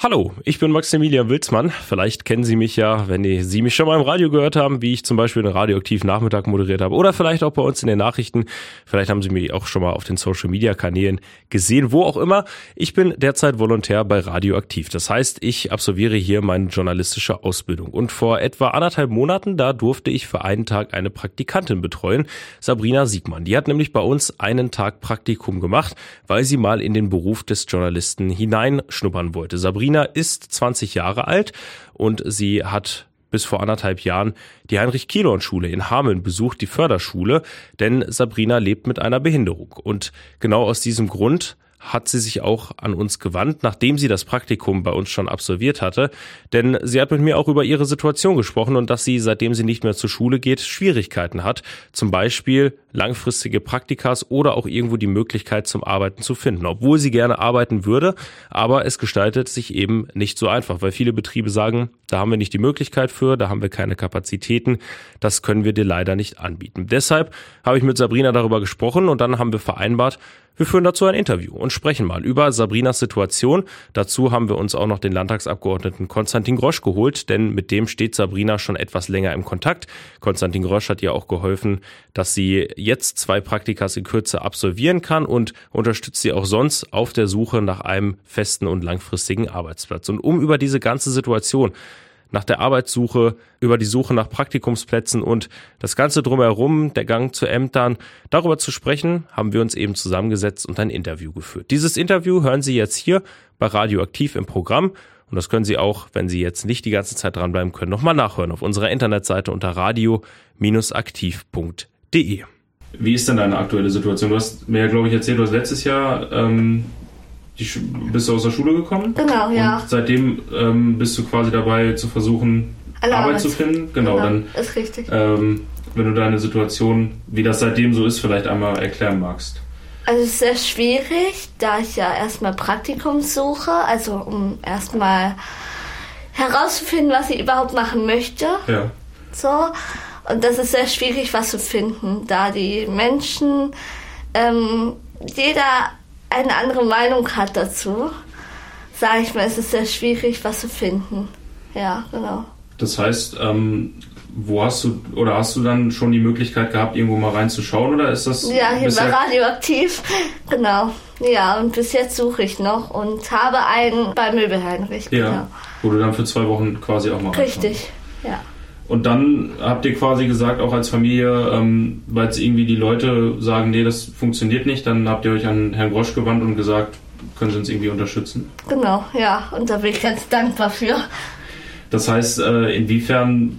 Hallo, ich bin Maximilian Wilsmann. Vielleicht kennen Sie mich ja, wenn Sie mich schon mal im Radio gehört haben, wie ich zum Beispiel den Radioaktiv Nachmittag moderiert habe oder vielleicht auch bei uns in den Nachrichten. Vielleicht haben Sie mich auch schon mal auf den Social Media Kanälen gesehen, wo auch immer. Ich bin derzeit Volontär bei Radioaktiv. Das heißt, ich absolviere hier meine journalistische Ausbildung. Und vor etwa anderthalb Monaten, da durfte ich für einen Tag eine Praktikantin betreuen, Sabrina Siegmann. Die hat nämlich bei uns einen Tag Praktikum gemacht, weil sie mal in den Beruf des Journalisten hineinschnuppern wollte. Sabrina Sabrina ist 20 Jahre alt und sie hat bis vor anderthalb Jahren die Heinrich-Kielhorn-Schule in Hameln besucht, die Förderschule, denn Sabrina lebt mit einer Behinderung. Und genau aus diesem Grund hat sie sich auch an uns gewandt, nachdem sie das Praktikum bei uns schon absolviert hatte. Denn sie hat mit mir auch über ihre Situation gesprochen und dass sie, seitdem sie nicht mehr zur Schule geht, Schwierigkeiten hat. Zum Beispiel langfristige Praktikas oder auch irgendwo die Möglichkeit zum Arbeiten zu finden. Obwohl sie gerne arbeiten würde, aber es gestaltet sich eben nicht so einfach, weil viele Betriebe sagen, da haben wir nicht die Möglichkeit für, da haben wir keine Kapazitäten, das können wir dir leider nicht anbieten. Deshalb habe ich mit Sabrina darüber gesprochen und dann haben wir vereinbart, wir führen dazu ein Interview und sprechen mal über Sabrinas Situation. Dazu haben wir uns auch noch den Landtagsabgeordneten Konstantin Grosch geholt, denn mit dem steht Sabrina schon etwas länger im Kontakt. Konstantin Grosch hat ihr auch geholfen, dass sie jetzt zwei Praktikas in Kürze absolvieren kann und unterstützt sie auch sonst auf der Suche nach einem festen und langfristigen Arbeitsplatz. Und um über diese ganze Situation nach der Arbeitssuche, über die Suche nach Praktikumsplätzen und das Ganze drumherum, der Gang zu Ämtern. Darüber zu sprechen, haben wir uns eben zusammengesetzt und ein Interview geführt. Dieses Interview hören Sie jetzt hier bei Radioaktiv im Programm. Und das können Sie auch, wenn Sie jetzt nicht die ganze Zeit dranbleiben können, nochmal nachhören auf unserer Internetseite unter radio-aktiv.de. Wie ist denn deine aktuelle Situation? Du hast mir ja, glaube ich, erzählt, du hast letztes Jahr ähm, die, bist du aus der Schule gekommen? Genau, ja. Und seitdem ähm, bist du quasi dabei zu versuchen, Arbeit, Arbeit zu finden. Genau, genau, dann. Ist richtig. Ähm, wenn du deine Situation, wie das seitdem so ist, vielleicht einmal erklären magst. Also es ist sehr schwierig, da ich ja erstmal Praktikum suche, also um erstmal herauszufinden, was ich überhaupt machen möchte. Ja. So. Und das ist sehr schwierig, was zu finden, da die Menschen, ähm, jeder eine andere Meinung hat dazu, sage ich mal, es ist sehr schwierig, was zu finden. Ja, genau. Das heißt, ähm, wo hast du oder hast du dann schon die Möglichkeit gehabt, irgendwo mal reinzuschauen oder ist das? Ja, hier bei Radioaktiv, genau. Ja, und bis jetzt suche ich noch und habe einen bei Möbelheinrich. Ja, genau. wo du dann für zwei Wochen quasi auch mal Richtig, ja. Und dann habt ihr quasi gesagt, auch als Familie, ähm, weil jetzt irgendwie die Leute sagen, nee, das funktioniert nicht, dann habt ihr euch an Herrn Grosch gewandt und gesagt, können Sie uns irgendwie unterstützen? Genau, ja, und da bin ich ganz dankbar für. Das heißt, äh, inwiefern,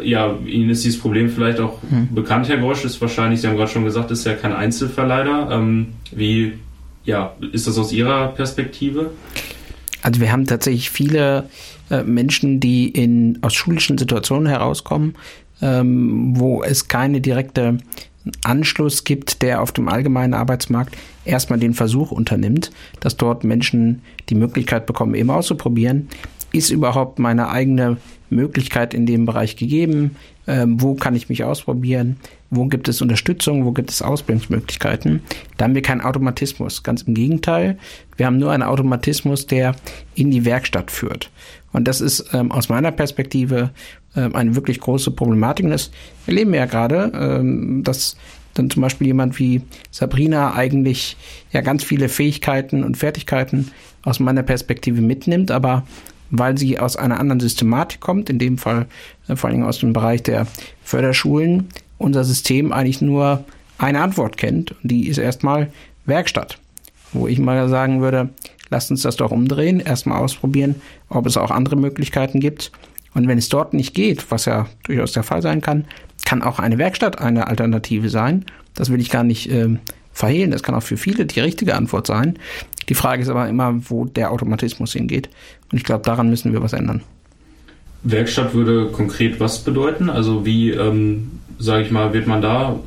äh, ja, Ihnen ist dieses Problem vielleicht auch hm. bekannt, Herr Grosch, ist wahrscheinlich, Sie haben gerade schon gesagt, ist ja kein Einzelverleider. Ähm, wie, ja, ist das aus Ihrer Perspektive? Also wir haben tatsächlich viele äh, Menschen, die in, aus schulischen Situationen herauskommen, ähm, wo es keine direkte Anschluss gibt, der auf dem allgemeinen Arbeitsmarkt erstmal den Versuch unternimmt, dass dort Menschen die Möglichkeit bekommen, eben auszuprobieren, ist überhaupt meine eigene Möglichkeit in dem Bereich gegeben, ähm, wo kann ich mich ausprobieren, wo gibt es Unterstützung, wo gibt es Ausbildungsmöglichkeiten. Da haben wir keinen Automatismus, ganz im Gegenteil, wir haben nur einen Automatismus, der in die Werkstatt führt. Und das ist ähm, aus meiner Perspektive ähm, eine wirklich große Problematik. Und das erleben wir ja gerade, ähm, dass dann zum Beispiel jemand wie Sabrina eigentlich ja ganz viele Fähigkeiten und Fertigkeiten aus meiner Perspektive mitnimmt, aber weil sie aus einer anderen Systematik kommt, in dem Fall äh, vor allem aus dem Bereich der Förderschulen, unser System eigentlich nur eine Antwort kennt. Und die ist erstmal Werkstatt. Wo ich mal sagen würde, lasst uns das doch umdrehen, erstmal ausprobieren, ob es auch andere Möglichkeiten gibt. Und wenn es dort nicht geht, was ja durchaus der Fall sein kann, kann auch eine Werkstatt eine Alternative sein. Das will ich gar nicht äh, verhehlen. Das kann auch für viele die richtige Antwort sein. Die Frage ist aber immer, wo der Automatismus hingeht. Und ich glaube, daran müssen wir was ändern. Werkstatt würde konkret was bedeuten? Also wie, ähm, sage ich mal, wird man da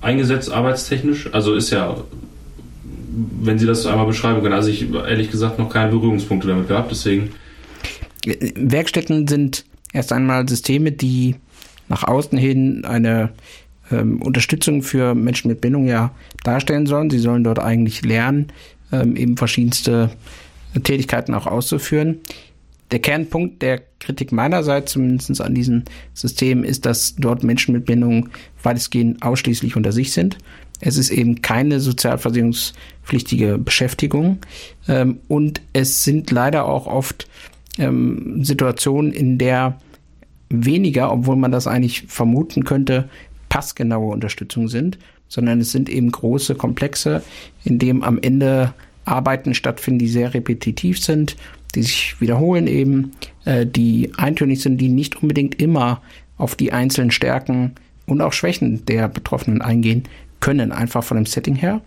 eingesetzt arbeitstechnisch? Also ist ja wenn Sie das einmal beschreiben können. Also ich ehrlich gesagt noch keine Berührungspunkte damit gehabt, deswegen. Werkstätten sind erst einmal Systeme, die nach außen hin eine ähm, Unterstützung für Menschen mit Bindung ja darstellen sollen. Sie sollen dort eigentlich lernen, ähm, eben verschiedenste Tätigkeiten auch auszuführen. Der Kernpunkt der Kritik meinerseits zumindest an diesem System ist, dass dort Menschen mit Bindung weitestgehend ausschließlich unter sich sind. Es ist eben keine sozialversicherungspflichtige Beschäftigung ähm, und es sind leider auch oft ähm, Situationen, in der weniger, obwohl man das eigentlich vermuten könnte, passgenaue Unterstützung sind, sondern es sind eben große Komplexe, in dem am Ende Arbeiten stattfinden, die sehr repetitiv sind, die sich wiederholen eben, äh, die eintönig sind, die nicht unbedingt immer auf die einzelnen Stärken und auch Schwächen der Betroffenen eingehen können, einfach von dem Setting her.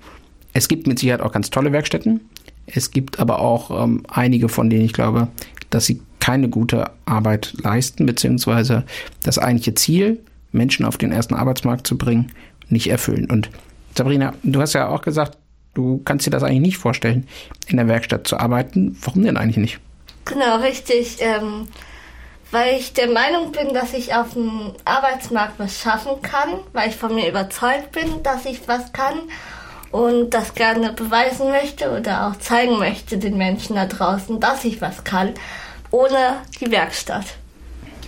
Es gibt mit Sicherheit auch ganz tolle Werkstätten. Es gibt aber auch ähm, einige, von denen ich glaube, dass sie keine gute Arbeit leisten, beziehungsweise das eigentliche Ziel, Menschen auf den ersten Arbeitsmarkt zu bringen, nicht erfüllen. Und Sabrina, du hast ja auch gesagt, du kannst dir das eigentlich nicht vorstellen, in der Werkstatt zu arbeiten. Warum denn eigentlich nicht? Genau, richtig. Ähm, weil ich der Meinung bin, dass ich auf dem Arbeitsmarkt was schaffen kann, weil ich von mir überzeugt bin, dass ich was kann und das gerne beweisen möchte oder auch zeigen möchte den Menschen da draußen, dass ich was kann, ohne die Werkstatt.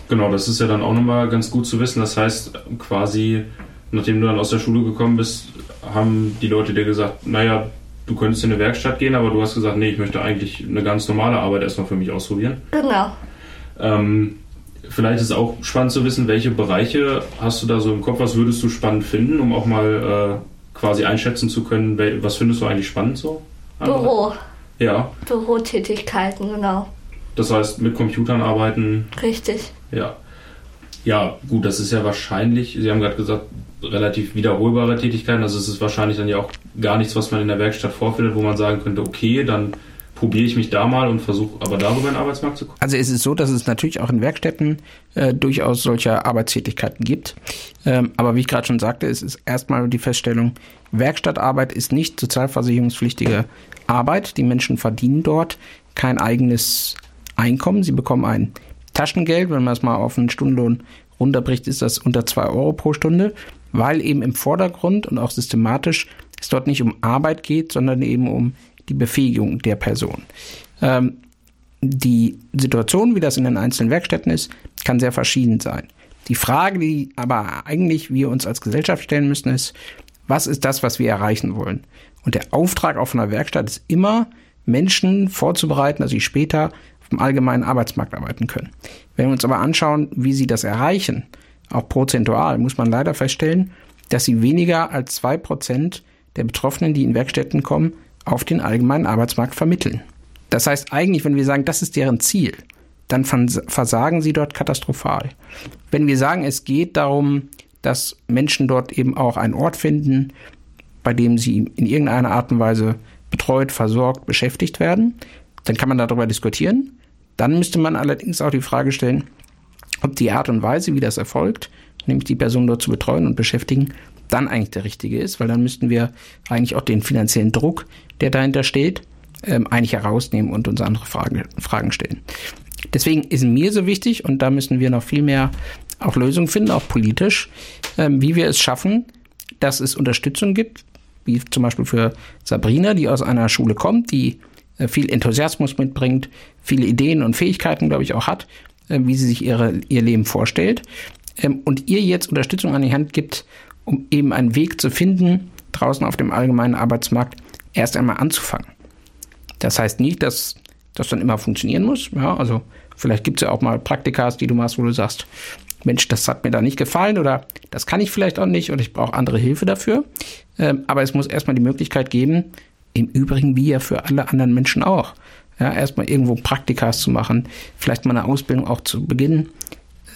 Genau, das ist ja dann auch nochmal ganz gut zu wissen. Das heißt, quasi, nachdem du dann aus der Schule gekommen bist, haben die Leute dir gesagt, naja, du könntest in eine Werkstatt gehen, aber du hast gesagt, nee, ich möchte eigentlich eine ganz normale Arbeit erstmal für mich ausprobieren. Genau. Ähm, vielleicht ist auch spannend zu wissen, welche Bereiche hast du da so im Kopf, was würdest du spannend finden, um auch mal äh, quasi einschätzen zu können, was findest du eigentlich spannend so? Büro. Ja. Bürotätigkeiten, genau. Das heißt, mit Computern arbeiten. Richtig. Ja. Ja, gut, das ist ja wahrscheinlich, Sie haben gerade gesagt, relativ wiederholbare Tätigkeiten. Also es ist wahrscheinlich dann ja auch gar nichts, was man in der Werkstatt vorfindet, wo man sagen könnte, okay, dann probiere ich mich da mal und versuche aber darüber in den Arbeitsmarkt zu kommen? Also es ist so, dass es natürlich auch in Werkstätten äh, durchaus solche Arbeitstätigkeiten gibt. Ähm, aber wie ich gerade schon sagte, es ist erstmal die Feststellung, Werkstattarbeit ist nicht sozialversicherungspflichtige Arbeit. Die Menschen verdienen dort kein eigenes Einkommen. Sie bekommen ein Taschengeld. Wenn man es mal auf einen Stundenlohn runterbricht, ist das unter zwei Euro pro Stunde, weil eben im Vordergrund und auch systematisch es dort nicht um Arbeit geht, sondern eben um die Befähigung der Person. Ähm, die Situation, wie das in den einzelnen Werkstätten ist, kann sehr verschieden sein. Die Frage, die aber eigentlich wir uns als Gesellschaft stellen müssen, ist, was ist das, was wir erreichen wollen? Und der Auftrag auf einer Werkstatt ist immer, Menschen vorzubereiten, dass sie später auf dem allgemeinen Arbeitsmarkt arbeiten können. Wenn wir uns aber anschauen, wie sie das erreichen, auch prozentual, muss man leider feststellen, dass sie weniger als zwei Prozent der Betroffenen, die in Werkstätten kommen, auf den allgemeinen Arbeitsmarkt vermitteln. Das heißt eigentlich, wenn wir sagen, das ist deren Ziel, dann versagen sie dort katastrophal. Wenn wir sagen, es geht darum, dass Menschen dort eben auch einen Ort finden, bei dem sie in irgendeiner Art und Weise betreut, versorgt, beschäftigt werden, dann kann man darüber diskutieren. Dann müsste man allerdings auch die Frage stellen, ob die Art und Weise, wie das erfolgt, nämlich die Person dort zu betreuen und beschäftigen, dann eigentlich der richtige ist, weil dann müssten wir eigentlich auch den finanziellen Druck, der dahinter steht, ähm, eigentlich herausnehmen und uns andere Fragen, Fragen stellen. Deswegen ist mir so wichtig, und da müssen wir noch viel mehr auch Lösungen finden, auch politisch, ähm, wie wir es schaffen, dass es Unterstützung gibt, wie zum Beispiel für Sabrina, die aus einer Schule kommt, die äh, viel Enthusiasmus mitbringt, viele Ideen und Fähigkeiten, glaube ich, auch hat, wie sie sich ihre, ihr Leben vorstellt. Ähm, und ihr jetzt Unterstützung an die Hand gibt, um eben einen Weg zu finden, draußen auf dem allgemeinen Arbeitsmarkt erst einmal anzufangen. Das heißt nicht, dass das dann immer funktionieren muss. Ja, also vielleicht gibt es ja auch mal Praktikas, die du machst, wo du sagst, Mensch, das hat mir da nicht gefallen oder das kann ich vielleicht auch nicht oder ich brauche andere Hilfe dafür. Ähm, aber es muss erstmal die Möglichkeit geben, im Übrigen wie ja für alle anderen Menschen auch, ja, erstmal irgendwo Praktikas zu machen, vielleicht mal eine Ausbildung auch zu beginnen,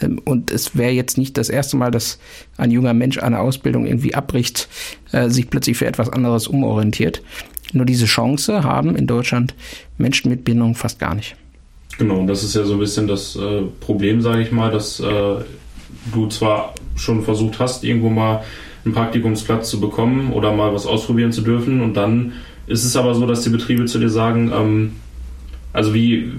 ähm, und es wäre jetzt nicht das erste Mal, dass ein junger Mensch eine Ausbildung irgendwie abbricht, äh, sich plötzlich für etwas anderes umorientiert. Nur diese Chance haben in Deutschland Menschen mit Bindung fast gar nicht. Genau, und das ist ja so ein bisschen das äh, Problem, sage ich mal, dass äh, du zwar schon versucht hast, irgendwo mal einen Praktikumsplatz zu bekommen oder mal was ausprobieren zu dürfen und dann ist es aber so, dass die Betriebe zu dir sagen, ähm, also wie,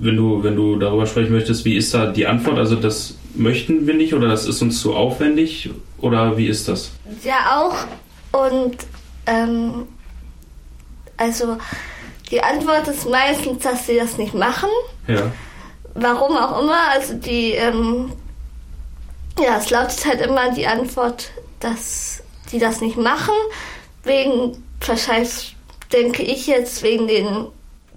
wenn du, wenn du darüber sprechen möchtest, wie ist da die Antwort? Also das möchten wir nicht oder das ist uns zu aufwendig oder wie ist das? Ja, auch. Und ähm, also Die Antwort ist meistens, dass sie das nicht machen. Ja. Warum auch immer. Also die, ähm, ja, es lautet halt immer die Antwort, dass die das nicht machen. Wegen, wahrscheinlich denke ich jetzt, wegen den,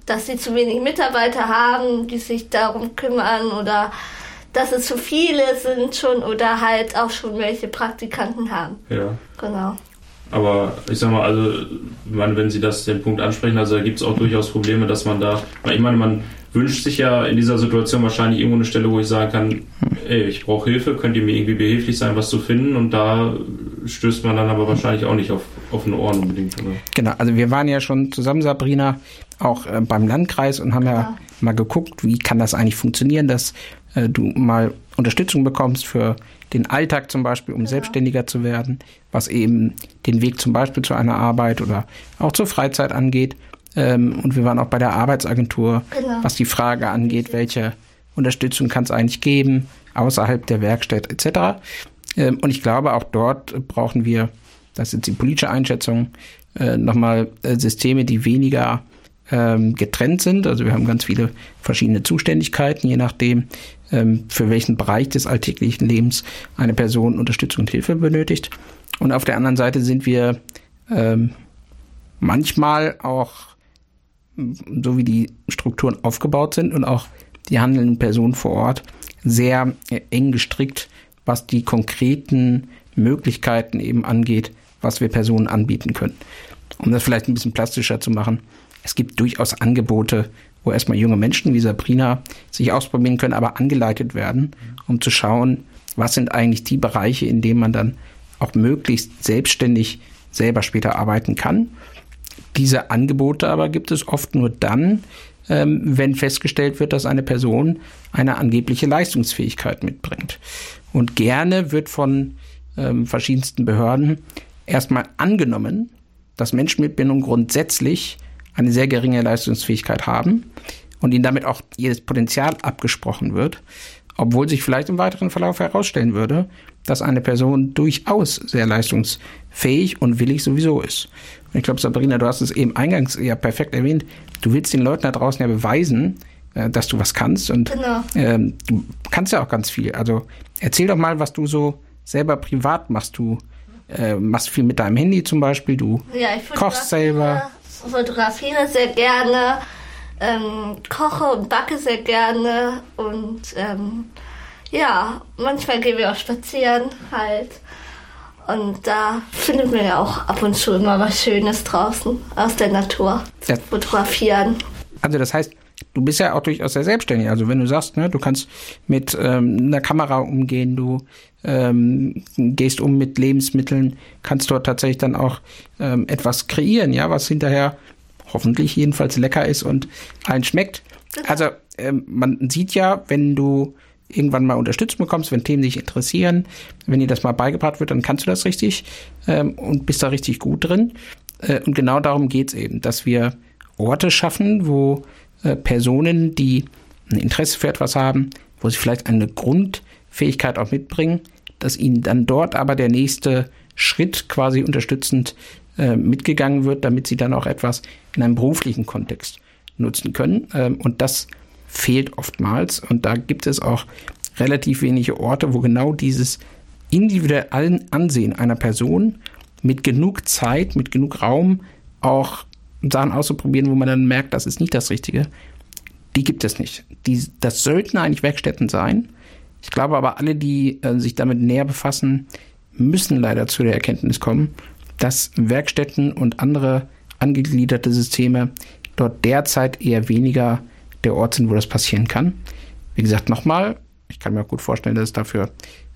dass sie zu wenig Mitarbeiter haben, die sich darum kümmern oder dass es zu viele sind schon oder halt auch schon welche Praktikanten haben. Ja. Genau. Aber ich sag mal, also, ich meine, wenn Sie das den Punkt ansprechen, also da gibt es auch durchaus Probleme, dass man da, ich meine, man wünscht sich ja in dieser Situation wahrscheinlich irgendwo eine Stelle, wo ich sagen kann, ey, ich brauche Hilfe, könnt ihr mir irgendwie behilflich sein, was zu finden? Und da stößt man dann aber wahrscheinlich auch nicht auf offene Ohren unbedingt, oder? Genau, also wir waren ja schon zusammen, Sabrina, auch äh, beim Landkreis und haben ja. ja mal geguckt, wie kann das eigentlich funktionieren, dass äh, du mal Unterstützung bekommst für den Alltag zum Beispiel, um ja. selbstständiger zu werden, was eben den Weg zum Beispiel zu einer Arbeit oder auch zur Freizeit angeht. Ähm, und wir waren auch bei der Arbeitsagentur, genau. was die Frage angeht, welche Unterstützung kann es eigentlich geben, außerhalb der Werkstatt etc. Ähm, und ich glaube, auch dort brauchen wir, das ist die politische Einschätzung, äh, nochmal äh, Systeme, die weniger ähm, getrennt sind. Also wir haben ganz viele verschiedene Zuständigkeiten, je nachdem, ähm, für welchen Bereich des alltäglichen Lebens eine Person Unterstützung und Hilfe benötigt. Und auf der anderen Seite sind wir ähm, manchmal auch, so wie die Strukturen aufgebaut sind und auch die handelnden Personen vor Ort, sehr eng gestrickt, was die konkreten Möglichkeiten eben angeht, was wir Personen anbieten können. Um das vielleicht ein bisschen plastischer zu machen, es gibt durchaus Angebote, wo erstmal junge Menschen wie Sabrina sich ausprobieren können, aber angeleitet werden, um zu schauen, was sind eigentlich die Bereiche, in denen man dann auch möglichst selbstständig selber später arbeiten kann. Diese Angebote aber gibt es oft nur dann, ähm, wenn festgestellt wird, dass eine Person eine angebliche Leistungsfähigkeit mitbringt. Und gerne wird von ähm, verschiedensten Behörden erstmal angenommen, dass Menschen mit Bindung grundsätzlich eine sehr geringe Leistungsfähigkeit haben und ihnen damit auch jedes Potenzial abgesprochen wird, obwohl sich vielleicht im weiteren Verlauf herausstellen würde, dass eine Person durchaus sehr leistungsfähig und willig sowieso ist. Und ich glaube, Sabrina, du hast es eben eingangs ja perfekt erwähnt. Du willst den Leuten da draußen ja beweisen, äh, dass du was kannst und genau. ähm, du kannst ja auch ganz viel. Also erzähl doch mal, was du so selber privat machst. Du äh, machst viel mit deinem Handy zum Beispiel, du ja, kochst selber fotografiere sehr gerne, ähm, koche und backe sehr gerne und ähm, ja, manchmal gehen wir auch spazieren halt. Und da findet man ja auch ab und zu immer was Schönes draußen aus der Natur ja. fotografieren. Also das heißt, du bist ja auch durchaus sehr selbstständig. Also wenn du sagst, ne, du kannst mit ähm, einer Kamera umgehen, du ähm, gehst um mit Lebensmitteln, kannst dort tatsächlich dann auch ähm, etwas kreieren, ja, was hinterher hoffentlich jedenfalls lecker ist und allen schmeckt. Also ähm, man sieht ja, wenn du irgendwann mal Unterstützung bekommst, wenn Themen dich interessieren, wenn dir das mal beigebracht wird, dann kannst du das richtig ähm, und bist da richtig gut drin. Äh, und genau darum geht's eben, dass wir Orte schaffen, wo äh, Personen, die ein Interesse für etwas haben, wo sie vielleicht eine Grundfähigkeit auch mitbringen, dass ihnen dann dort aber der nächste Schritt quasi unterstützend äh, mitgegangen wird, damit sie dann auch etwas in einem beruflichen Kontext nutzen können. Ähm, und das fehlt oftmals. Und da gibt es auch relativ wenige Orte, wo genau dieses individuelle Ansehen einer Person mit genug Zeit, mit genug Raum auch Sachen auszuprobieren, wo man dann merkt, das ist nicht das Richtige, die gibt es nicht. Die, das sollten eigentlich Werkstätten sein. Ich glaube aber, alle, die äh, sich damit näher befassen, müssen leider zu der Erkenntnis kommen, dass Werkstätten und andere angegliederte Systeme dort derzeit eher weniger der Ort sind, wo das passieren kann. Wie gesagt, nochmal, ich kann mir auch gut vorstellen, dass es dafür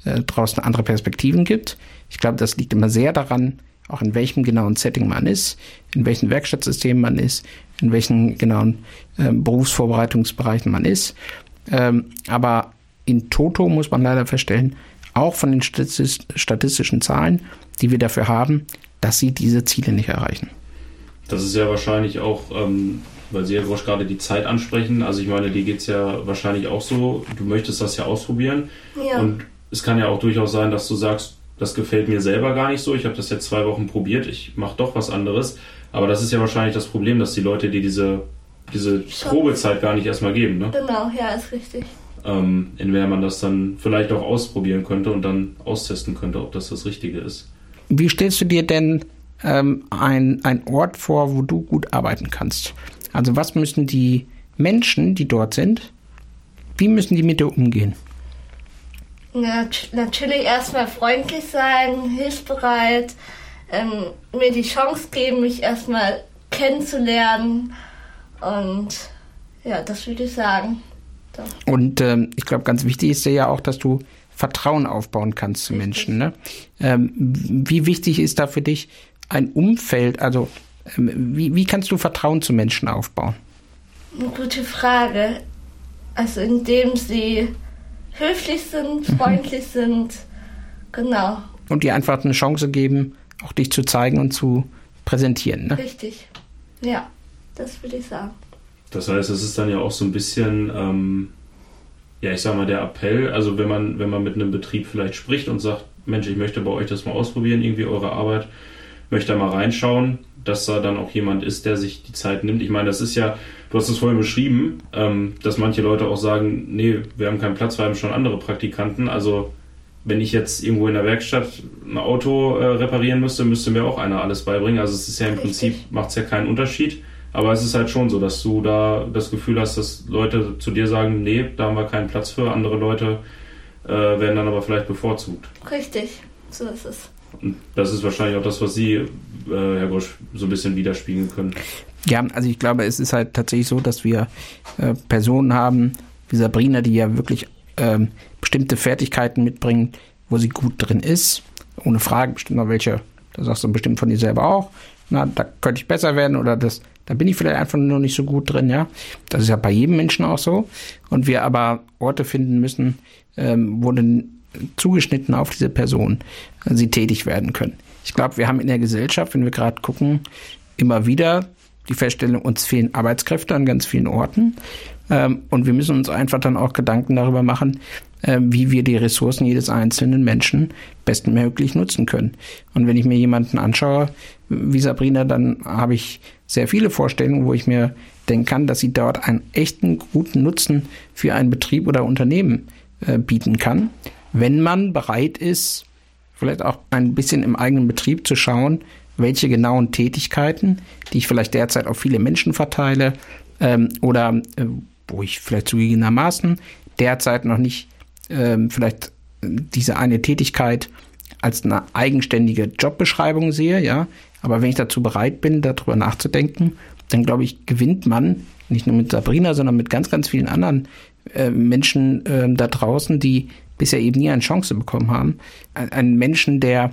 äh, draußen andere Perspektiven gibt. Ich glaube, das liegt immer sehr daran, auch in welchem genauen Setting man ist, in welchen Werkstattsystemen man ist, in welchen genauen äh, Berufsvorbereitungsbereichen man ist. Ähm, aber in Toto muss man leider feststellen, auch von den statistischen Zahlen, die wir dafür haben, dass sie diese Ziele nicht erreichen. Das ist ja wahrscheinlich auch, ähm, weil Sie ja gerade die Zeit ansprechen. Also ich meine, dir geht es ja wahrscheinlich auch so, du möchtest das ja ausprobieren. Ja. Und es kann ja auch durchaus sein, dass du sagst, das gefällt mir selber gar nicht so. Ich habe das jetzt zwei Wochen probiert, ich mache doch was anderes. Aber das ist ja wahrscheinlich das Problem, dass die Leute, die diese, diese Probezeit gar nicht erstmal geben, ne? Genau, ja, ist richtig. Ähm, in der man das dann vielleicht auch ausprobieren könnte und dann austesten könnte, ob das das Richtige ist. Wie stellst du dir denn ähm, ein, ein Ort vor, wo du gut arbeiten kannst? Also was müssen die Menschen, die dort sind, wie müssen die mit dir umgehen? Natürlich erstmal freundlich sein, hilfsbereit, ähm, mir die Chance geben, mich erstmal kennenzulernen. Und ja, das würde ich sagen. Doch. Und ähm, ich glaube, ganz wichtig ist ja auch, dass du Vertrauen aufbauen kannst zu Menschen. Ne? Ähm, wie wichtig ist da für dich ein Umfeld? Also ähm, wie, wie kannst du Vertrauen zu Menschen aufbauen? Eine gute Frage. Also indem sie höflich sind, freundlich mhm. sind, genau. Und dir einfach eine Chance geben, auch dich zu zeigen und zu präsentieren. Ne? Richtig. Ja, das würde ich sagen. Das heißt, es ist dann ja auch so ein bisschen, ähm, ja, ich sag mal, der Appell, also wenn man, wenn man mit einem Betrieb vielleicht spricht und sagt, Mensch, ich möchte bei euch das mal ausprobieren, irgendwie eure Arbeit, möchte da mal reinschauen, dass da dann auch jemand ist, der sich die Zeit nimmt. Ich meine, das ist ja, du hast es vorhin beschrieben, ähm, dass manche Leute auch sagen, nee, wir haben keinen Platz, wir haben schon andere Praktikanten. Also wenn ich jetzt irgendwo in der Werkstatt ein Auto äh, reparieren müsste, müsste mir auch einer alles beibringen. Also es ist ja im Richtig. Prinzip, macht es ja keinen Unterschied. Aber es ist halt schon so, dass du da das Gefühl hast, dass Leute zu dir sagen, nee, da haben wir keinen Platz für. Andere Leute äh, werden dann aber vielleicht bevorzugt. Richtig, so ist es. Das ist wahrscheinlich auch das, was Sie, äh, Herr Gosch, so ein bisschen widerspiegeln können. Ja, also ich glaube, es ist halt tatsächlich so, dass wir äh, Personen haben, wie Sabrina, die ja wirklich ähm, bestimmte Fertigkeiten mitbringen, wo sie gut drin ist. Ohne Frage, bestimmt noch welche, da sagst du bestimmt von dir selber auch. Na, da könnte ich besser werden oder das, da bin ich vielleicht einfach nur nicht so gut drin, ja. Das ist ja bei jedem Menschen auch so. Und wir aber Orte finden müssen, ähm, wo dann zugeschnitten auf diese Person äh, sie tätig werden können. Ich glaube, wir haben in der Gesellschaft, wenn wir gerade gucken, immer wieder die Feststellung, uns fehlen Arbeitskräfte an ganz vielen Orten. Ähm, und wir müssen uns einfach dann auch Gedanken darüber machen, äh, wie wir die Ressourcen jedes einzelnen Menschen bestmöglich nutzen können. Und wenn ich mir jemanden anschaue, wie Sabrina, dann habe ich sehr viele Vorstellungen, wo ich mir denken kann, dass sie dort einen echten guten Nutzen für einen Betrieb oder Unternehmen äh, bieten kann, wenn man bereit ist, vielleicht auch ein bisschen im eigenen Betrieb zu schauen, welche genauen Tätigkeiten, die ich vielleicht derzeit auf viele Menschen verteile ähm, oder äh, wo ich vielleicht zugegebenermaßen derzeit noch nicht ähm, vielleicht diese eine Tätigkeit als eine eigenständige Jobbeschreibung sehe, ja, aber wenn ich dazu bereit bin, darüber nachzudenken, dann glaube ich, gewinnt man nicht nur mit Sabrina, sondern mit ganz, ganz vielen anderen äh, Menschen äh, da draußen, die bisher eben nie eine Chance bekommen haben. Ein, ein Menschen, der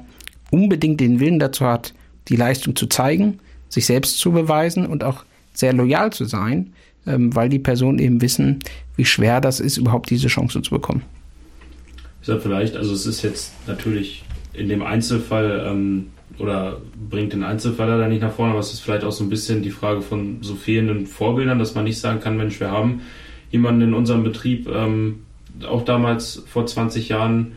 unbedingt den Willen dazu hat, die Leistung zu zeigen, sich selbst zu beweisen und auch sehr loyal zu sein, ähm, weil die Personen eben wissen, wie schwer das ist, überhaupt diese Chance zu bekommen. Ich sage vielleicht, also es ist jetzt natürlich in dem Einzelfall ähm, oder bringt den Einzelfall leider nicht nach vorne, aber es ist vielleicht auch so ein bisschen die Frage von so fehlenden Vorbildern, dass man nicht sagen kann, Mensch, wir haben jemanden in unserem Betrieb, ähm, auch damals vor 20 Jahren,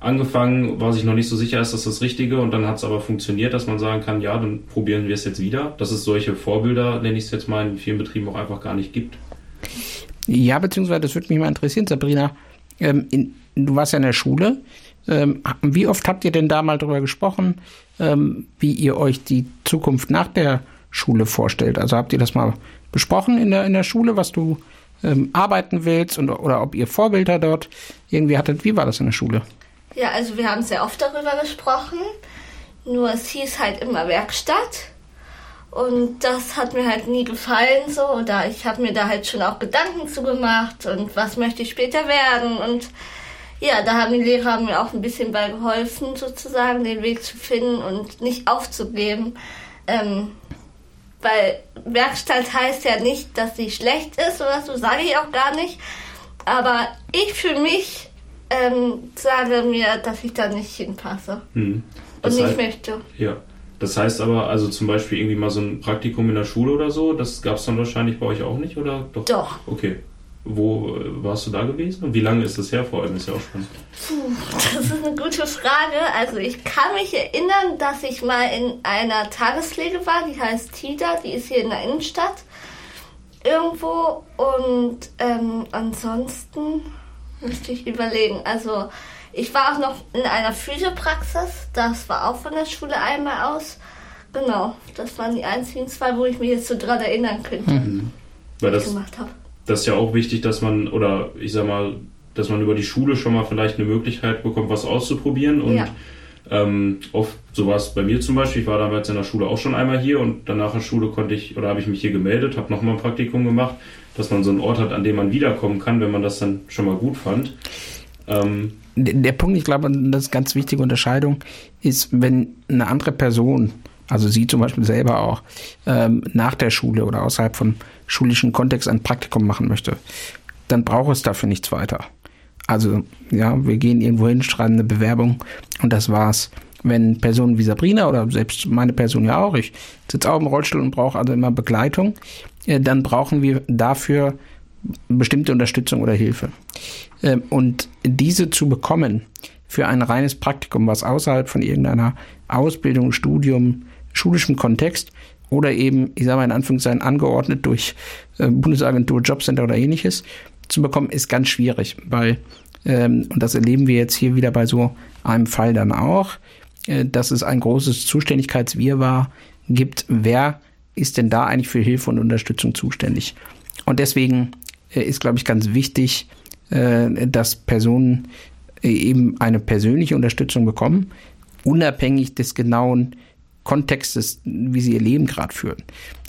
angefangen, war sich noch nicht so sicher, ist das das Richtige und dann hat es aber funktioniert, dass man sagen kann, ja, dann probieren wir es jetzt wieder. Dass es solche Vorbilder, nenne ich es jetzt mal, in vielen Betrieben auch einfach gar nicht gibt. Ja, beziehungsweise das würde mich mal interessieren, Sabrina. Ähm, in, du warst ja in der Schule. Ähm, wie oft habt ihr denn da mal drüber gesprochen, ähm, wie ihr euch die Zukunft nach der Schule vorstellt? Also habt ihr das mal besprochen in der, in der Schule, was du ähm, arbeiten willst und, oder ob ihr Vorbilder dort irgendwie hattet? Wie war das in der Schule? Ja, also wir haben sehr oft darüber gesprochen. Nur es hieß halt immer Werkstatt. Und das hat mir halt nie gefallen so. Oder ich habe mir da halt schon auch Gedanken zugemacht und was möchte ich später werden. Und ja, da haben die Lehrer mir auch ein bisschen bei geholfen, sozusagen den Weg zu finden und nicht aufzugeben. Ähm, weil Werkstatt heißt ja nicht, dass sie schlecht ist oder so, sage ich auch gar nicht. Aber ich für mich ähm, sage mir, dass ich da nicht hinpasse hm. und nicht heißt, möchte. Ja. Das heißt aber, also zum Beispiel irgendwie mal so ein Praktikum in der Schule oder so, das gab es dann wahrscheinlich bei euch auch nicht, oder doch? Doch. Okay. Wo warst du da gewesen und wie lange ist das her vor allem? Ist ja auch spannend. Puh, das ist eine gute Frage. Also ich kann mich erinnern, dass ich mal in einer Tagespflege war, die heißt TIDA, die ist hier in der Innenstadt irgendwo und ähm, ansonsten müsste ich überlegen. Also ich war auch noch in einer Physiopraxis, das war auch von der Schule einmal aus. Genau, das waren die einzigen zwei, wo ich mich jetzt so dran erinnern könnte, mhm. Weil das, gemacht habe das ist ja auch wichtig, dass man, oder ich sag mal, dass man über die Schule schon mal vielleicht eine Möglichkeit bekommt, was auszuprobieren. Und ja. ähm, oft, so war es bei mir zum Beispiel, ich war damals in der Schule auch schon einmal hier und danach in der Schule konnte ich, oder habe ich mich hier gemeldet, habe nochmal ein Praktikum gemacht, dass man so einen Ort hat, an dem man wiederkommen kann, wenn man das dann schon mal gut fand. Ähm, der Punkt, ich glaube, das ist eine ganz wichtige Unterscheidung, ist, wenn eine andere Person also Sie zum Beispiel selber auch, ähm, nach der Schule oder außerhalb vom schulischen Kontext ein Praktikum machen möchte, dann braucht es dafür nichts weiter. Also, ja, wir gehen irgendwo hin, schreiben eine Bewerbung und das war's. Wenn Personen wie Sabrina oder selbst meine Person ja auch, ich sitze auch im Rollstuhl und brauche also immer Begleitung, äh, dann brauchen wir dafür bestimmte Unterstützung oder Hilfe. Äh, und diese zu bekommen für ein reines Praktikum, was außerhalb von irgendeiner Ausbildung, Studium, schulischem Kontext oder eben, ich sage mal in Anführungszeichen, angeordnet durch äh, Bundesagentur, Jobcenter oder ähnliches zu bekommen, ist ganz schwierig, weil, ähm, und das erleben wir jetzt hier wieder bei so einem Fall dann auch, äh, dass es ein großes Zuständigkeitswirrwarr gibt, wer ist denn da eigentlich für Hilfe und Unterstützung zuständig. Und deswegen äh, ist, glaube ich, ganz wichtig, äh, dass Personen äh, eben eine persönliche Unterstützung bekommen, unabhängig des genauen Kontextes, wie sie ihr Leben gerade führen.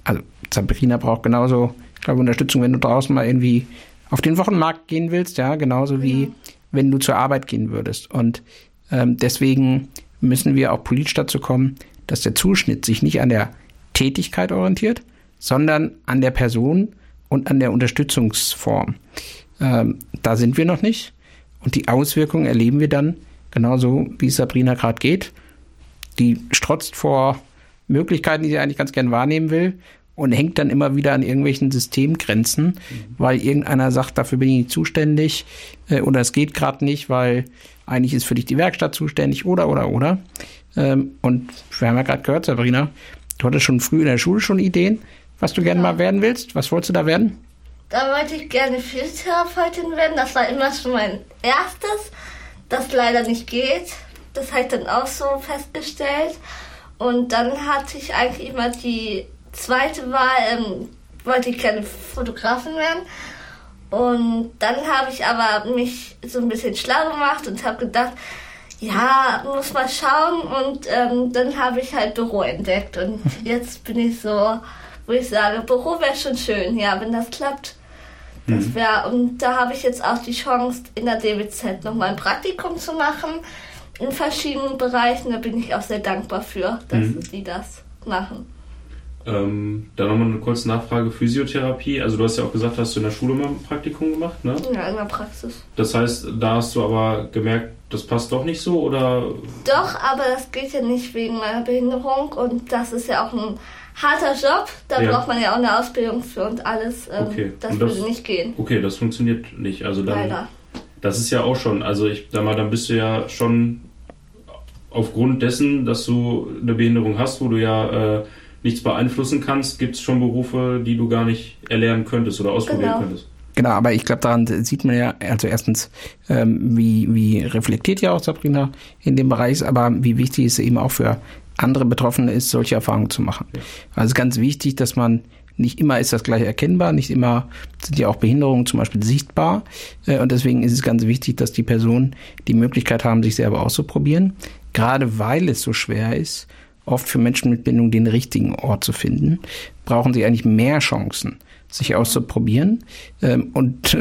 Also Sabrina braucht genauso, ich glaube, Unterstützung, wenn du draußen mal irgendwie auf den Wochenmarkt gehen willst, ja, genauso wie ja. wenn du zur Arbeit gehen würdest. Und ähm, deswegen müssen wir auch politisch dazu kommen, dass der Zuschnitt sich nicht an der Tätigkeit orientiert, sondern an der Person und an der Unterstützungsform. Ähm, da sind wir noch nicht. Und die Auswirkungen erleben wir dann genauso, wie es Sabrina gerade geht die strotzt vor Möglichkeiten, die sie eigentlich ganz gern wahrnehmen will und hängt dann immer wieder an irgendwelchen Systemgrenzen, weil irgendeiner sagt, dafür bin ich nicht zuständig äh, oder es geht gerade nicht, weil eigentlich ist für dich die Werkstatt zuständig oder oder oder. Ähm, und wir haben ja gerade gehört, Sabrina, du hattest schon früh in der Schule schon Ideen, was du gerne mal werden willst. Was wolltest du da werden? Da wollte ich gerne Physiotherapeutin werden. Das war immer schon mein erstes, das leider nicht geht, das habe ich dann auch so festgestellt. Und dann hatte ich eigentlich immer die zweite Wahl, ähm, wollte ich gerne Fotografin werden. Und dann habe ich aber mich so ein bisschen schlau gemacht und habe gedacht, ja, muss mal schauen. Und ähm, dann habe ich halt Büro entdeckt. Und jetzt bin ich so, wo ich sage, Büro wäre schon schön, ja, wenn das klappt. Das mhm. wäre, und da habe ich jetzt auch die Chance, in der DWZ nochmal ein Praktikum zu machen in verschiedenen Bereichen. Da bin ich auch sehr dankbar für, dass mhm. sie das machen. Ähm, dann nochmal eine kurze Nachfrage: Physiotherapie. Also, du hast ja auch gesagt, hast du in der Schule mal ein Praktikum gemacht, ne? Ja, in der Praxis. Das heißt, da hast du aber gemerkt, das passt doch nicht so, oder? Doch, aber das geht ja nicht wegen meiner Behinderung und das ist ja auch ein harter Job. Da ja. braucht man ja auch eine Ausbildung für und alles. Ähm, okay. Das, das, würde nicht gehen. Okay, das funktioniert nicht. Also dann. Leider. Das ist ja auch schon, also ich sag mal, dann bist du ja schon aufgrund dessen, dass du eine Behinderung hast, wo du ja äh, nichts beeinflussen kannst, gibt es schon Berufe, die du gar nicht erlernen könntest oder ausprobieren genau. könntest. Genau, aber ich glaube, daran sieht man ja, also erstens, ähm, wie, wie reflektiert ja auch Sabrina in dem Bereich, aber wie wichtig es eben auch für andere Betroffene ist, solche Erfahrungen zu machen. Ja. Also ganz wichtig, dass man nicht immer ist das gleich erkennbar, nicht immer sind ja auch Behinderungen zum Beispiel sichtbar. Äh, und deswegen ist es ganz wichtig, dass die Personen die Möglichkeit haben, sich selber auszuprobieren gerade weil es so schwer ist, oft für Menschen mit Bindung den richtigen Ort zu finden, brauchen sie eigentlich mehr Chancen, sich auszuprobieren. Ähm, und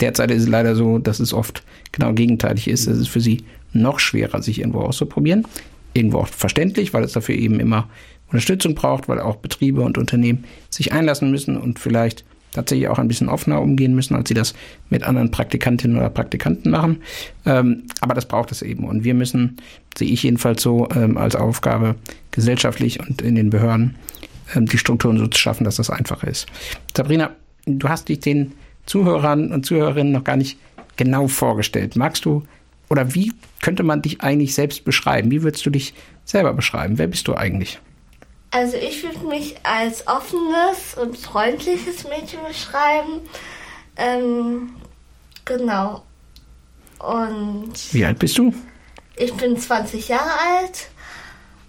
derzeit ist es leider so, dass es oft genau gegenteilig ist. Es ist für sie noch schwerer, sich irgendwo auszuprobieren. Irgendwo auch verständlich, weil es dafür eben immer Unterstützung braucht, weil auch Betriebe und Unternehmen sich einlassen müssen und vielleicht tatsächlich auch ein bisschen offener umgehen müssen, als sie das mit anderen Praktikantinnen oder Praktikanten machen. Ähm, aber das braucht es eben. Und wir müssen, sehe ich jedenfalls so, ähm, als Aufgabe gesellschaftlich und in den Behörden ähm, die Strukturen so zu schaffen, dass das einfacher ist. Sabrina, du hast dich den Zuhörern und Zuhörerinnen noch gar nicht genau vorgestellt. Magst du oder wie könnte man dich eigentlich selbst beschreiben? Wie würdest du dich selber beschreiben? Wer bist du eigentlich? Also ich würde mich als offenes und freundliches Mädchen beschreiben. Ähm, genau. Und. Wie alt bist du? Ich bin 20 Jahre alt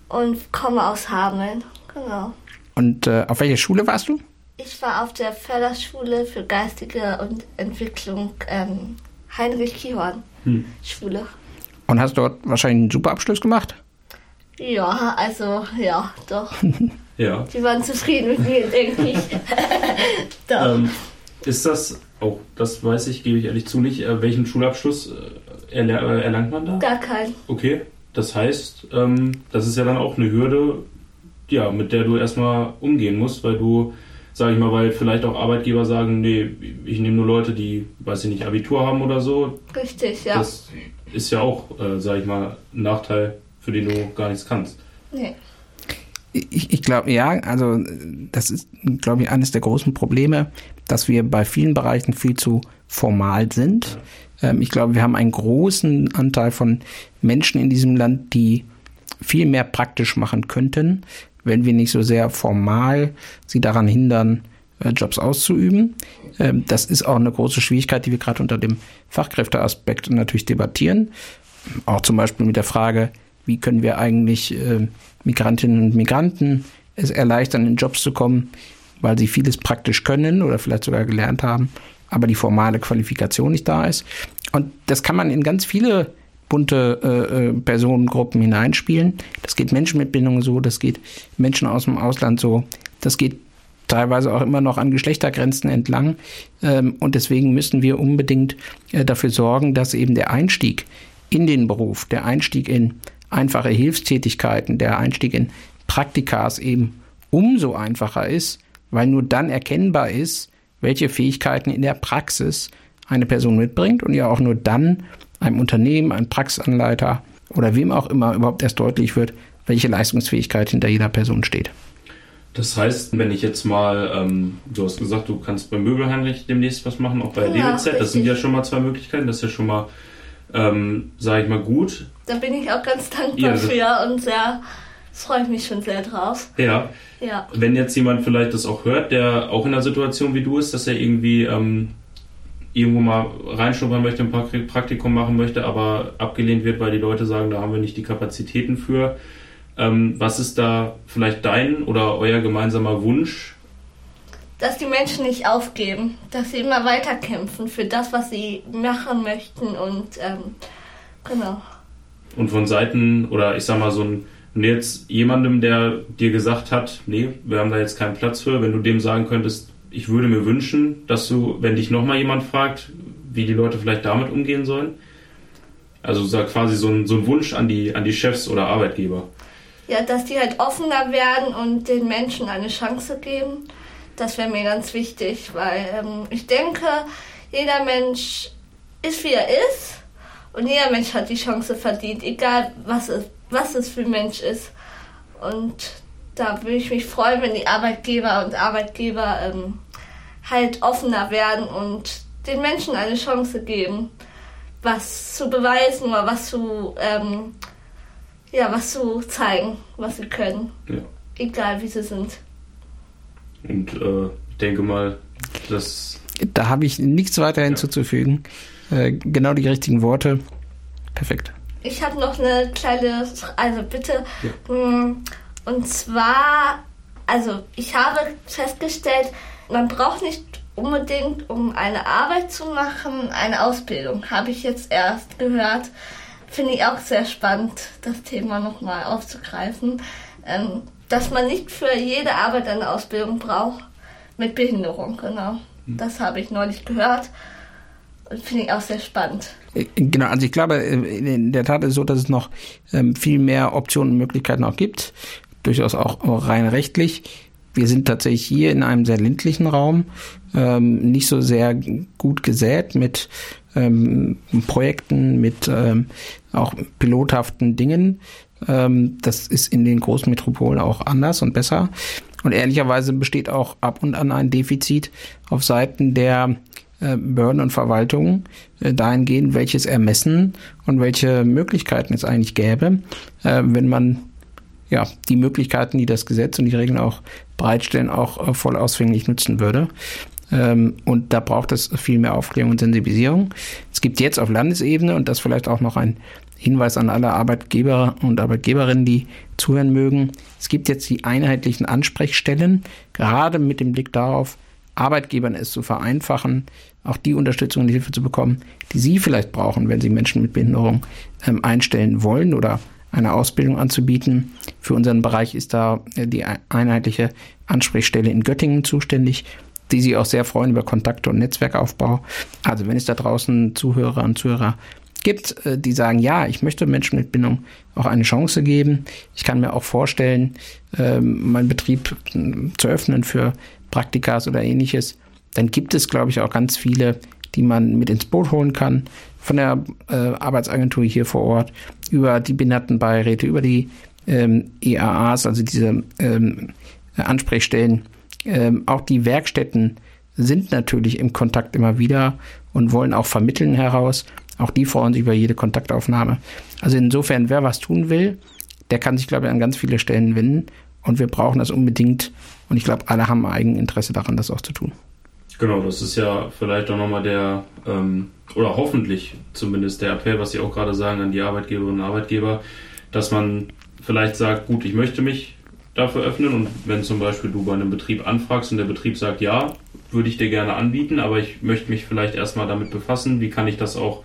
und komme aus Hameln. Genau. Und äh, auf welcher Schule warst du? Ich war auf der Förderschule für geistige und Entwicklung ähm, Heinrich Kihorn hm. Schule. Und hast dort wahrscheinlich einen super Abschluss gemacht? Ja, also ja, doch. ja. Die waren zufrieden mit mir, denke ich. doch. Ähm, ist das, auch das weiß ich, gebe ich ehrlich zu nicht, äh, welchen Schulabschluss äh, erler äh, erlangt man da? Gar keinen. Okay, das heißt, ähm, das ist ja dann auch eine Hürde, ja, mit der du erstmal umgehen musst, weil du, sage ich mal, weil vielleicht auch Arbeitgeber sagen, nee, ich nehme nur Leute, die, weiß ich nicht, Abitur haben oder so. Richtig, ja. Das ist ja auch, äh, sage ich mal, ein Nachteil, für den du gar nichts kannst. Nee. Ich, ich glaube, ja, also das ist, glaube ich, eines der großen Probleme, dass wir bei vielen Bereichen viel zu formal sind. Ja. Ähm, ich glaube, wir haben einen großen Anteil von Menschen in diesem Land, die viel mehr praktisch machen könnten, wenn wir nicht so sehr formal sie daran hindern, äh, Jobs auszuüben. Ähm, das ist auch eine große Schwierigkeit, die wir gerade unter dem Fachkräfteaspekt natürlich debattieren. Auch zum Beispiel mit der Frage, wie können wir eigentlich äh, Migrantinnen und Migranten es erleichtern, in Jobs zu kommen, weil sie vieles praktisch können oder vielleicht sogar gelernt haben, aber die formale Qualifikation nicht da ist. Und das kann man in ganz viele bunte äh, äh, Personengruppen hineinspielen. Das geht Menschen mit Bindung so, das geht Menschen aus dem Ausland so, das geht teilweise auch immer noch an Geschlechtergrenzen entlang. Ähm, und deswegen müssen wir unbedingt äh, dafür sorgen, dass eben der Einstieg in den Beruf, der Einstieg in einfache Hilfstätigkeiten, der Einstieg in Praktikas eben umso einfacher ist, weil nur dann erkennbar ist, welche Fähigkeiten in der Praxis eine Person mitbringt und ja auch nur dann einem Unternehmen, einem Praxisanleiter oder wem auch immer überhaupt erst deutlich wird, welche Leistungsfähigkeit hinter jeder Person steht. Das heißt, wenn ich jetzt mal, ähm, du hast gesagt, du kannst beim Möbelheinrich demnächst was machen, auch bei ja, DWZ, das sind ja schon mal zwei Möglichkeiten, das ist ja schon mal, ähm, sage ich mal, gut. Da bin ich auch ganz dankbar ja, für und sehr, freue ich mich schon sehr drauf. Ja. ja. Wenn jetzt jemand vielleicht das auch hört, der auch in einer Situation wie du ist, dass er irgendwie ähm, irgendwo mal reinschnuppern möchte, ein Praktikum machen möchte, aber abgelehnt wird, weil die Leute sagen, da haben wir nicht die Kapazitäten für. Ähm, was ist da vielleicht dein oder euer gemeinsamer Wunsch? Dass die Menschen nicht aufgeben, dass sie immer weiterkämpfen für das, was sie machen möchten und ähm, genau. Und von Seiten oder ich sag mal so ein und jetzt jemandem, der dir gesagt hat, nee, wir haben da jetzt keinen Platz für, wenn du dem sagen könntest, ich würde mir wünschen, dass du, wenn dich nochmal jemand fragt, wie die Leute vielleicht damit umgehen sollen. Also sag quasi so ein, so ein Wunsch an die, an die Chefs oder Arbeitgeber. Ja, dass die halt offener werden und den Menschen eine Chance geben. Das wäre mir ganz wichtig, weil ähm, ich denke, jeder Mensch ist wie er ist und jeder Mensch hat die Chance verdient, egal was es, was es für ein Mensch ist. Und da würde ich mich freuen, wenn die Arbeitgeber und Arbeitgeber ähm, halt offener werden und den Menschen eine Chance geben, was zu beweisen oder was zu, ähm, ja, was zu zeigen, was sie können. Ja. Egal wie sie sind. Und äh, ich denke mal, dass. Da habe ich nichts weiter hinzuzufügen. Ja. Äh, genau die richtigen Worte. Perfekt. Ich habe noch eine kleine, also bitte. Ja. Hm, und zwar, also ich habe festgestellt, man braucht nicht unbedingt, um eine Arbeit zu machen, eine Ausbildung. Habe ich jetzt erst gehört. Finde ich auch sehr spannend, das Thema nochmal aufzugreifen. Ähm, dass man nicht für jede Arbeit eine Ausbildung braucht. Mit Behinderung, genau. Hm. Das habe ich neulich gehört. Finde ich auch sehr spannend. Äh, genau, also ich glaube, äh, in der Tat ist es so, dass es noch ähm, viel mehr Optionen und Möglichkeiten auch gibt durchaus auch, rein rechtlich. Wir sind tatsächlich hier in einem sehr ländlichen Raum, ähm, nicht so sehr gut gesät mit ähm, Projekten, mit auch pilothaften Dingen. Das ist in den großen Metropolen auch anders und besser. Und ehrlicherweise besteht auch ab und an ein Defizit auf Seiten der Behörden und Verwaltungen äh, dahingehend, welches Ermessen und welche Möglichkeiten es eigentlich gäbe, äh, wenn man ja, die Möglichkeiten, die das Gesetz und die Regeln auch bereitstellen, auch äh, voll ausfänglich nutzen würde. Ähm, und da braucht es viel mehr Aufklärung und Sensibilisierung. Es gibt jetzt auf Landesebene, und das vielleicht auch noch ein Hinweis an alle Arbeitgeber und Arbeitgeberinnen, die zuhören mögen, es gibt jetzt die einheitlichen Ansprechstellen, gerade mit dem Blick darauf, Arbeitgebern es zu vereinfachen, auch die Unterstützung und Hilfe zu bekommen, die sie vielleicht brauchen, wenn sie Menschen mit Behinderung ähm, einstellen wollen oder eine Ausbildung anzubieten. Für unseren Bereich ist da äh, die einheitliche Ansprechstelle in Göttingen zuständig, die sich auch sehr freuen über Kontakte und Netzwerkaufbau. Also wenn es da draußen Zuhörer und Zuhörer gibt, äh, die sagen, ja, ich möchte Menschen mit Bindung auch eine Chance geben. Ich kann mir auch vorstellen, ähm, meinen Betrieb äh, zu öffnen für Praktikas oder ähnliches. Dann gibt es, glaube ich, auch ganz viele, die man mit ins Boot holen kann. Von der äh, Arbeitsagentur hier vor Ort über die Behindertenbeiräte, über die ähm, EAAs, also diese ähm, Ansprechstellen. Ähm, auch die Werkstätten sind natürlich im Kontakt immer wieder und wollen auch vermitteln heraus. Auch die freuen sich über jede Kontaktaufnahme. Also insofern, wer was tun will, der kann sich, glaube ich, an ganz viele Stellen wenden. Und wir brauchen das unbedingt. Und ich glaube, alle haben ein Eigeninteresse daran, das auch zu tun. Genau, das ist ja vielleicht auch nochmal der, ähm, oder hoffentlich zumindest der Appell, was Sie auch gerade sagen an die Arbeitgeberinnen und Arbeitgeber, dass man vielleicht sagt, gut, ich möchte mich dafür öffnen und wenn zum Beispiel du bei einem Betrieb anfragst und der Betrieb sagt, ja, würde ich dir gerne anbieten, aber ich möchte mich vielleicht erstmal damit befassen, wie kann ich das auch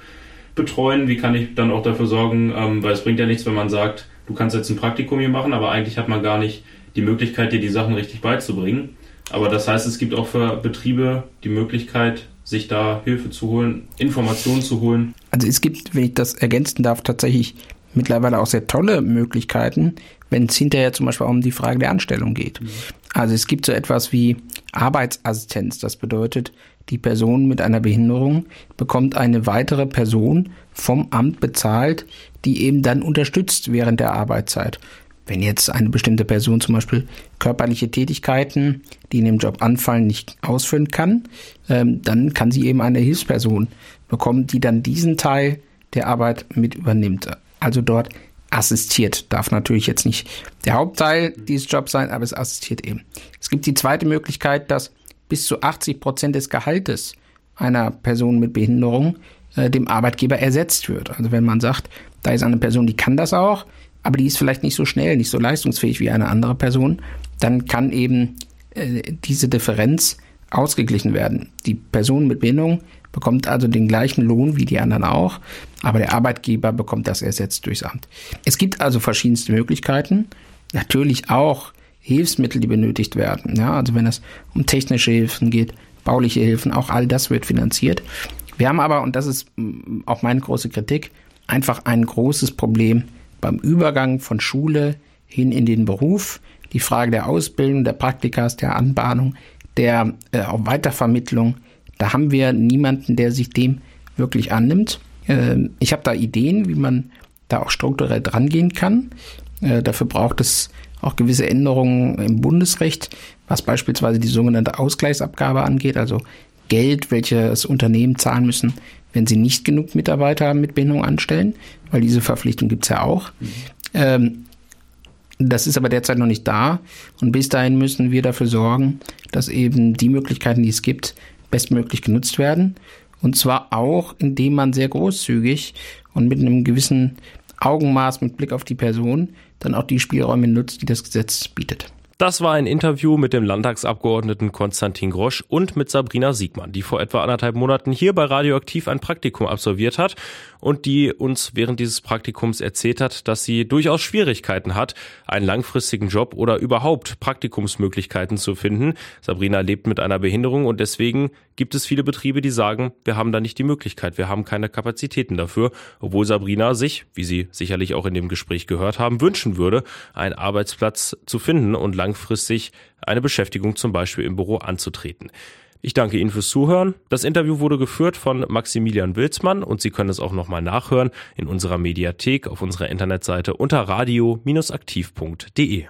betreuen, wie kann ich dann auch dafür sorgen, ähm, weil es bringt ja nichts, wenn man sagt, du kannst jetzt ein Praktikum hier machen, aber eigentlich hat man gar nicht die Möglichkeit, dir die Sachen richtig beizubringen. Aber das heißt, es gibt auch für Betriebe die Möglichkeit, sich da Hilfe zu holen, Informationen zu holen. Also es gibt, wenn ich das ergänzen darf, tatsächlich mittlerweile auch sehr tolle Möglichkeiten, wenn es hinterher zum Beispiel um die Frage der Anstellung geht. Mhm. Also es gibt so etwas wie Arbeitsassistenz. Das bedeutet, die Person mit einer Behinderung bekommt eine weitere Person vom Amt bezahlt, die eben dann unterstützt während der Arbeitszeit. Wenn jetzt eine bestimmte Person zum Beispiel körperliche Tätigkeiten, die in dem Job anfallen, nicht ausführen kann, ähm, dann kann sie eben eine Hilfsperson bekommen, die dann diesen Teil der Arbeit mit übernimmt. Also dort assistiert. Darf natürlich jetzt nicht der Hauptteil dieses Jobs sein, aber es assistiert eben. Es gibt die zweite Möglichkeit, dass bis zu 80 Prozent des Gehaltes einer Person mit Behinderung äh, dem Arbeitgeber ersetzt wird. Also wenn man sagt, da ist eine Person, die kann das auch, aber die ist vielleicht nicht so schnell, nicht so leistungsfähig wie eine andere Person, dann kann eben äh, diese Differenz ausgeglichen werden. Die Person mit Behinderung bekommt also den gleichen Lohn wie die anderen auch, aber der Arbeitgeber bekommt das ersetzt durchs Amt. Es gibt also verschiedenste Möglichkeiten, natürlich auch Hilfsmittel, die benötigt werden. Ja, also wenn es um technische Hilfen geht, bauliche Hilfen, auch all das wird finanziert. Wir haben aber, und das ist mm, auch meine große Kritik, einfach ein großes Problem beim Übergang von Schule hin in den Beruf. Die Frage der Ausbildung, der Praktikas, der Anbahnung, der äh, Weitervermittlung, da haben wir niemanden, der sich dem wirklich annimmt. Äh, ich habe da Ideen, wie man da auch strukturell drangehen kann. Äh, dafür braucht es auch gewisse Änderungen im Bundesrecht, was beispielsweise die sogenannte Ausgleichsabgabe angeht, also Geld, welches Unternehmen zahlen müssen, wenn sie nicht genug Mitarbeiter mit Behinderung anstellen, weil diese Verpflichtung gibt es ja auch. Mhm. Ähm, das ist aber derzeit noch nicht da und bis dahin müssen wir dafür sorgen, dass eben die Möglichkeiten, die es gibt, bestmöglich genutzt werden. Und zwar auch, indem man sehr großzügig und mit einem gewissen Augenmaß mit Blick auf die Person dann auch die Spielräume nutzt, die das Gesetz bietet. Das war ein Interview mit dem Landtagsabgeordneten Konstantin Grosch und mit Sabrina Siegmann, die vor etwa anderthalb Monaten hier bei Radioaktiv ein Praktikum absolviert hat und die uns während dieses Praktikums erzählt hat, dass sie durchaus Schwierigkeiten hat, einen langfristigen Job oder überhaupt Praktikumsmöglichkeiten zu finden. Sabrina lebt mit einer Behinderung und deswegen gibt es viele Betriebe, die sagen, wir haben da nicht die Möglichkeit, wir haben keine Kapazitäten dafür, obwohl Sabrina sich, wie Sie sicherlich auch in dem Gespräch gehört haben, wünschen würde, einen Arbeitsplatz zu finden und langfristig eine Beschäftigung zum Beispiel im Büro anzutreten. Ich danke Ihnen fürs Zuhören. Das Interview wurde geführt von Maximilian Wilsmann und Sie können es auch nochmal nachhören in unserer Mediathek auf unserer Internetseite unter radio-aktiv.de.